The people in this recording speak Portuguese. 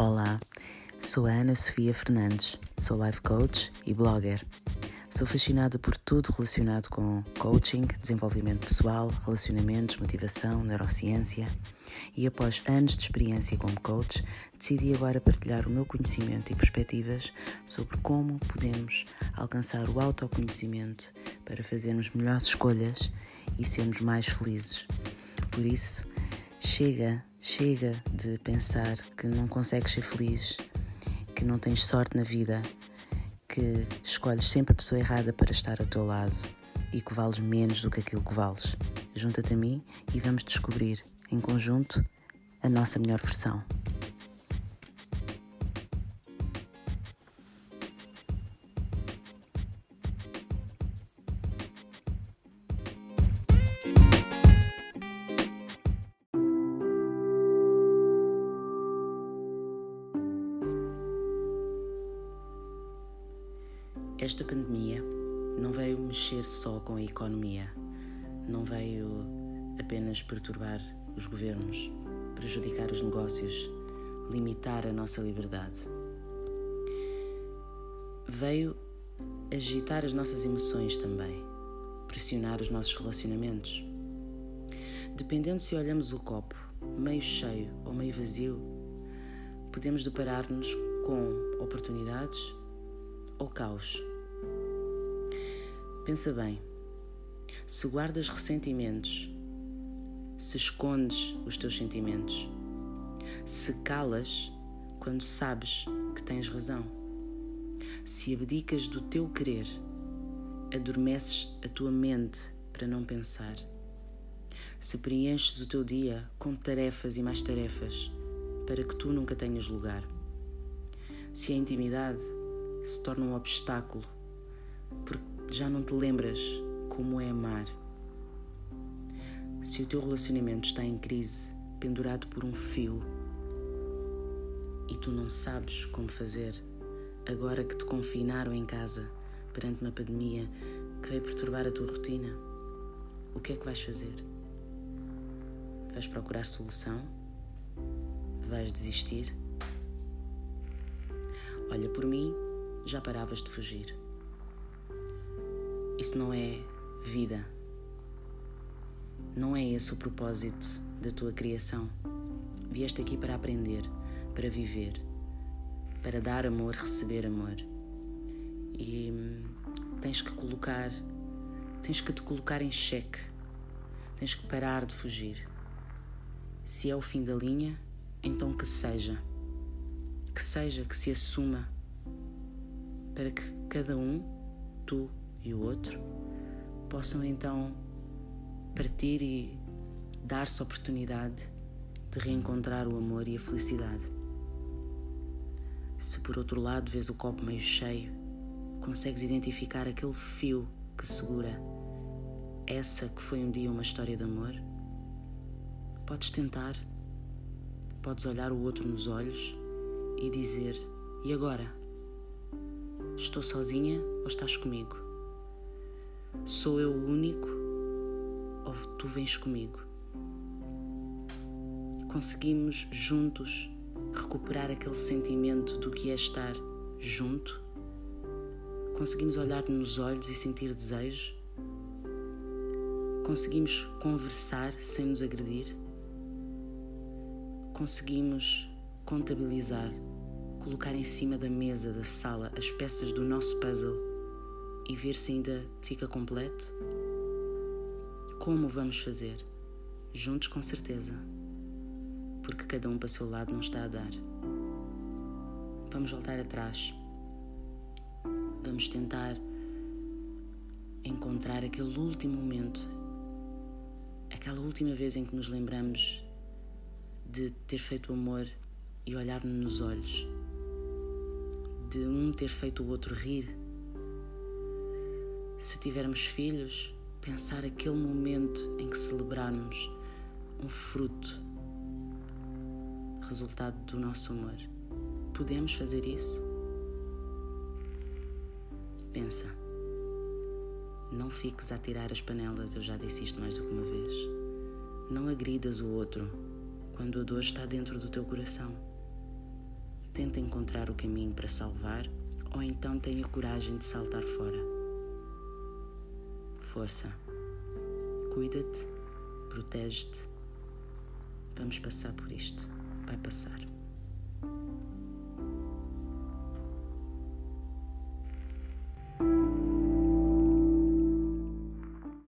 Olá, sou a Ana Sofia Fernandes, sou life coach e blogger. Sou fascinada por tudo relacionado com coaching, desenvolvimento pessoal, relacionamentos, motivação, neurociência. E após anos de experiência como coach, decidi agora partilhar o meu conhecimento e perspectivas sobre como podemos alcançar o autoconhecimento para fazermos melhores escolhas e sermos mais felizes. Por isso, chega, chega de pensar que não consegues ser feliz, que não tens sorte na vida que escolhes sempre a pessoa errada para estar ao teu lado e que vales menos do que aquilo que vales. Junta-te a mim e vamos descobrir, em conjunto, a nossa melhor versão. Esta pandemia não veio mexer só com a economia, não veio apenas perturbar os governos, prejudicar os negócios, limitar a nossa liberdade. Veio agitar as nossas emoções também, pressionar os nossos relacionamentos. Dependendo se olhamos o copo meio cheio ou meio vazio, podemos deparar-nos com oportunidades ou caos. Pensa bem, se guardas ressentimentos, se escondes os teus sentimentos, se calas quando sabes que tens razão, se abdicas do teu querer, adormeces a tua mente para não pensar, se preenches o teu dia com tarefas e mais tarefas para que tu nunca tenhas lugar, se a intimidade se torna um obstáculo porque já não te lembras como é amar. Se o teu relacionamento está em crise, pendurado por um fio, e tu não sabes como fazer, agora que te confinaram em casa perante uma pandemia que veio perturbar a tua rotina, o que é que vais fazer? Vais procurar solução? Vais desistir? Olha, por mim, já paravas de fugir. Isso não é vida. Não é esse o propósito da tua criação. Vieste aqui para aprender, para viver, para dar amor, receber amor. E hum, tens que colocar, tens que te colocar em xeque. Tens que parar de fugir. Se é o fim da linha, então que seja. Que seja, que se assuma para que cada um, tu e o outro, possam então partir e dar-se a oportunidade de reencontrar o amor e a felicidade. Se por outro lado vês o copo meio cheio, consegues identificar aquele fio que segura essa que foi um dia uma história de amor, podes tentar, podes olhar o outro nos olhos e dizer: E agora? Estou sozinha ou estás comigo? Sou eu o único ou tu vens comigo? Conseguimos juntos recuperar aquele sentimento do que é estar junto? Conseguimos olhar nos olhos e sentir desejo? Conseguimos conversar sem nos agredir? Conseguimos contabilizar colocar em cima da mesa da sala as peças do nosso puzzle e ver se ainda fica completo? Como vamos fazer? Juntos, com certeza, porque cada um para o seu lado não está a dar. Vamos voltar atrás. Vamos tentar encontrar aquele último momento, aquela última vez em que nos lembramos de ter feito o amor e olhar-nos nos olhos de um ter feito o outro rir. Se tivermos filhos, pensar aquele momento em que celebrarmos um fruto, resultado do nosso amor. Podemos fazer isso? Pensa. Não fiques a tirar as panelas, eu já disse isto mais do que uma vez. Não agridas o outro quando a dor está dentro do teu coração. tenta encontrar o caminho para salvar, ou então tem a coragem de saltar fora. Força. Cuida-te, protege-te. Vamos passar por isto. Vai passar.